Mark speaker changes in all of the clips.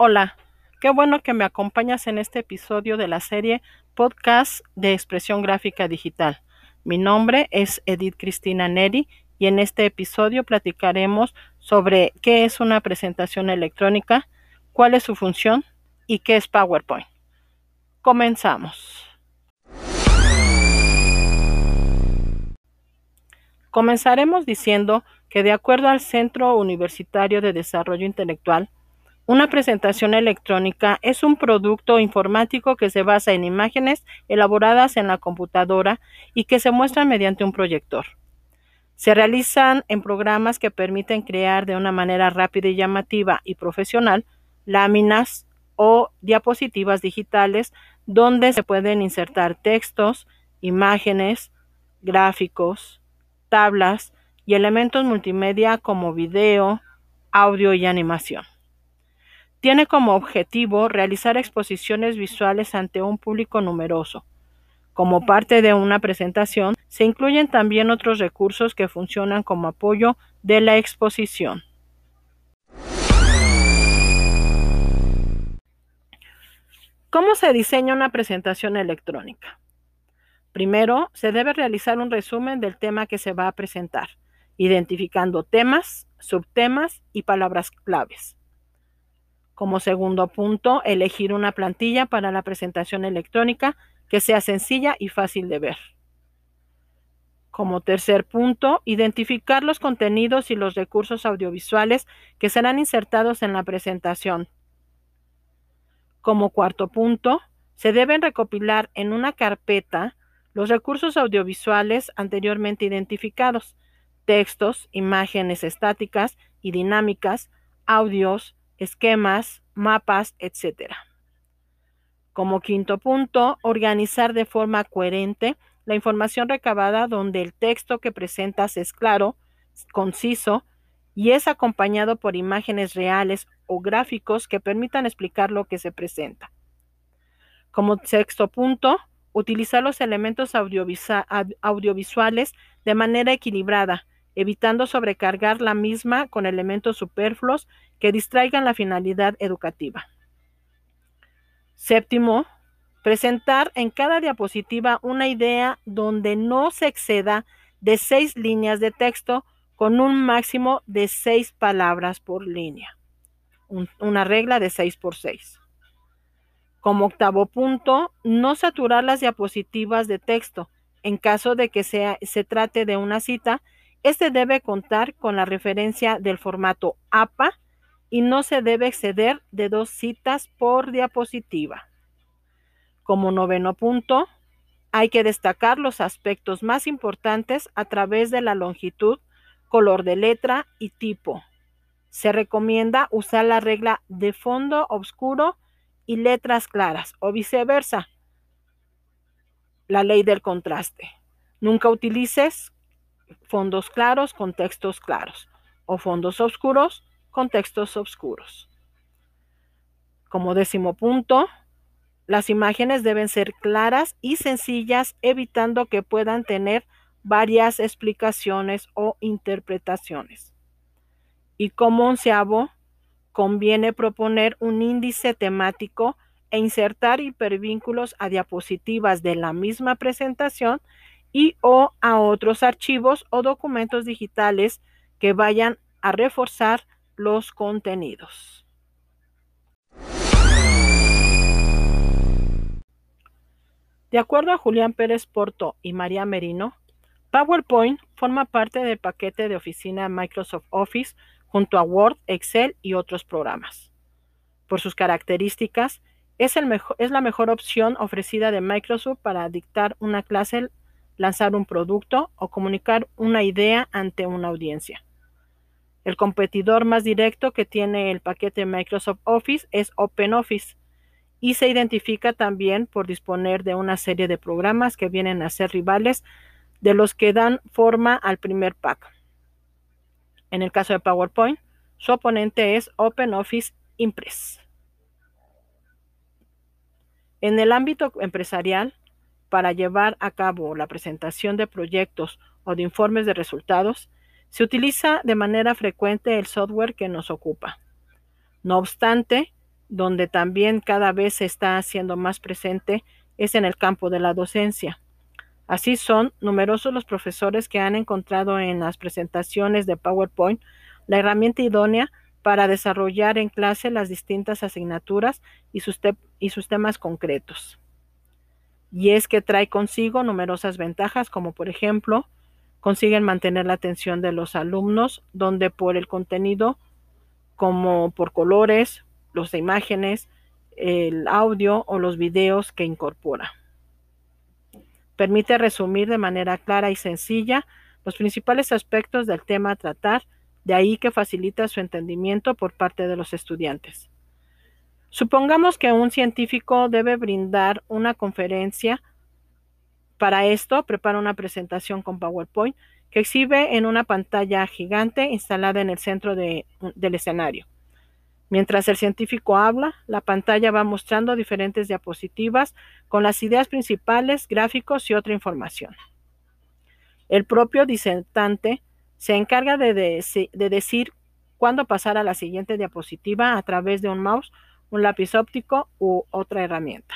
Speaker 1: Hola, qué bueno que me acompañas en este episodio de la serie Podcast de Expresión Gráfica Digital. Mi nombre es Edith Cristina Neri y en este episodio platicaremos sobre qué es una presentación electrónica, cuál es su función y qué es PowerPoint. Comenzamos. Comenzaremos diciendo que de acuerdo al Centro Universitario de Desarrollo Intelectual, una presentación electrónica es un producto informático que se basa en imágenes elaboradas en la computadora y que se muestran mediante un proyector. Se realizan en programas que permiten crear de una manera rápida y llamativa y profesional láminas o diapositivas digitales donde se pueden insertar textos, imágenes, gráficos, tablas y elementos multimedia como video, audio y animación. Tiene como objetivo realizar exposiciones visuales ante un público numeroso. Como parte de una presentación, se incluyen también otros recursos que funcionan como apoyo de la exposición. ¿Cómo se diseña una presentación electrónica? Primero, se debe realizar un resumen del tema que se va a presentar, identificando temas, subtemas y palabras claves. Como segundo punto, elegir una plantilla para la presentación electrónica que sea sencilla y fácil de ver. Como tercer punto, identificar los contenidos y los recursos audiovisuales que serán insertados en la presentación. Como cuarto punto, se deben recopilar en una carpeta los recursos audiovisuales anteriormente identificados, textos, imágenes estáticas y dinámicas, audios, esquemas, mapas, etc. Como quinto punto, organizar de forma coherente la información recabada donde el texto que presentas es claro, conciso y es acompañado por imágenes reales o gráficos que permitan explicar lo que se presenta. Como sexto punto, utilizar los elementos audiovisuales de manera equilibrada, evitando sobrecargar la misma con elementos superfluos que distraigan la finalidad educativa. Séptimo, presentar en cada diapositiva una idea donde no se exceda de seis líneas de texto con un máximo de seis palabras por línea. una regla de seis por seis. Como octavo punto, no saturar las diapositivas de texto. En caso de que se trate de una cita, este debe contar con la referencia del formato APA y no se debe exceder de dos citas por diapositiva. Como noveno punto, hay que destacar los aspectos más importantes a través de la longitud, color de letra y tipo. Se recomienda usar la regla de fondo oscuro y letras claras o viceversa. La ley del contraste. Nunca utilices fondos claros con textos claros o fondos oscuros con textos oscuros. Como décimo punto, las imágenes deben ser claras y sencillas, evitando que puedan tener varias explicaciones o interpretaciones. Y como onceavo, conviene proponer un índice temático e insertar hipervínculos a diapositivas de la misma presentación y o a otros archivos o documentos digitales que vayan a reforzar los contenidos. De acuerdo a Julián Pérez Porto y María Merino, PowerPoint forma parte del paquete de oficina Microsoft Office junto a Word, Excel y otros programas. Por sus características, es, el es la mejor opción ofrecida de Microsoft para dictar una clase lanzar un producto o comunicar una idea ante una audiencia. El competidor más directo que tiene el paquete Microsoft Office es OpenOffice y se identifica también por disponer de una serie de programas que vienen a ser rivales de los que dan forma al primer pack. En el caso de PowerPoint, su oponente es OpenOffice Impress. En el ámbito empresarial, para llevar a cabo la presentación de proyectos o de informes de resultados, se utiliza de manera frecuente el software que nos ocupa. No obstante, donde también cada vez se está haciendo más presente es en el campo de la docencia. Así son numerosos los profesores que han encontrado en las presentaciones de PowerPoint la herramienta idónea para desarrollar en clase las distintas asignaturas y sus, y sus temas concretos. Y es que trae consigo numerosas ventajas, como por ejemplo, consiguen mantener la atención de los alumnos, donde por el contenido, como por colores, los de imágenes, el audio o los videos que incorpora. Permite resumir de manera clara y sencilla los principales aspectos del tema a tratar, de ahí que facilita su entendimiento por parte de los estudiantes. Supongamos que un científico debe brindar una conferencia. Para esto, prepara una presentación con PowerPoint que exhibe en una pantalla gigante instalada en el centro del escenario. Mientras el científico habla, la pantalla va mostrando diferentes diapositivas con las ideas principales, gráficos y otra información. El propio disertante se encarga de, de decir cuándo pasar a la siguiente diapositiva a través de un mouse, un lápiz óptico u otra herramienta.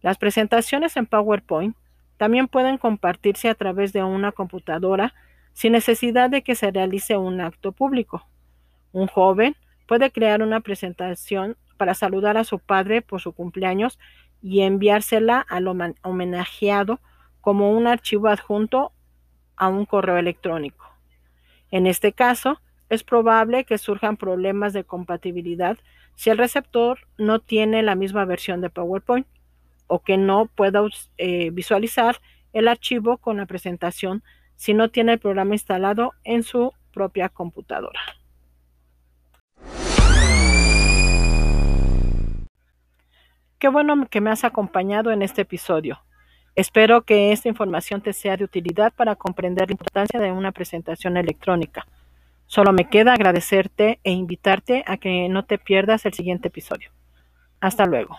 Speaker 1: Las presentaciones en PowerPoint también pueden compartirse a través de una computadora sin necesidad de que se realice un acto público. Un joven Puede crear una presentación para saludar a su padre por su cumpleaños y enviársela al homenajeado como un archivo adjunto a un correo electrónico. En este caso, es probable que surjan problemas de compatibilidad si el receptor no tiene la misma versión de PowerPoint o que no pueda eh, visualizar el archivo con la presentación si no tiene el programa instalado en su propia computadora. Qué bueno que me has acompañado en este episodio. Espero que esta información te sea de utilidad para comprender la importancia de una presentación electrónica. Solo me queda agradecerte e invitarte a que no te pierdas el siguiente episodio. Hasta luego.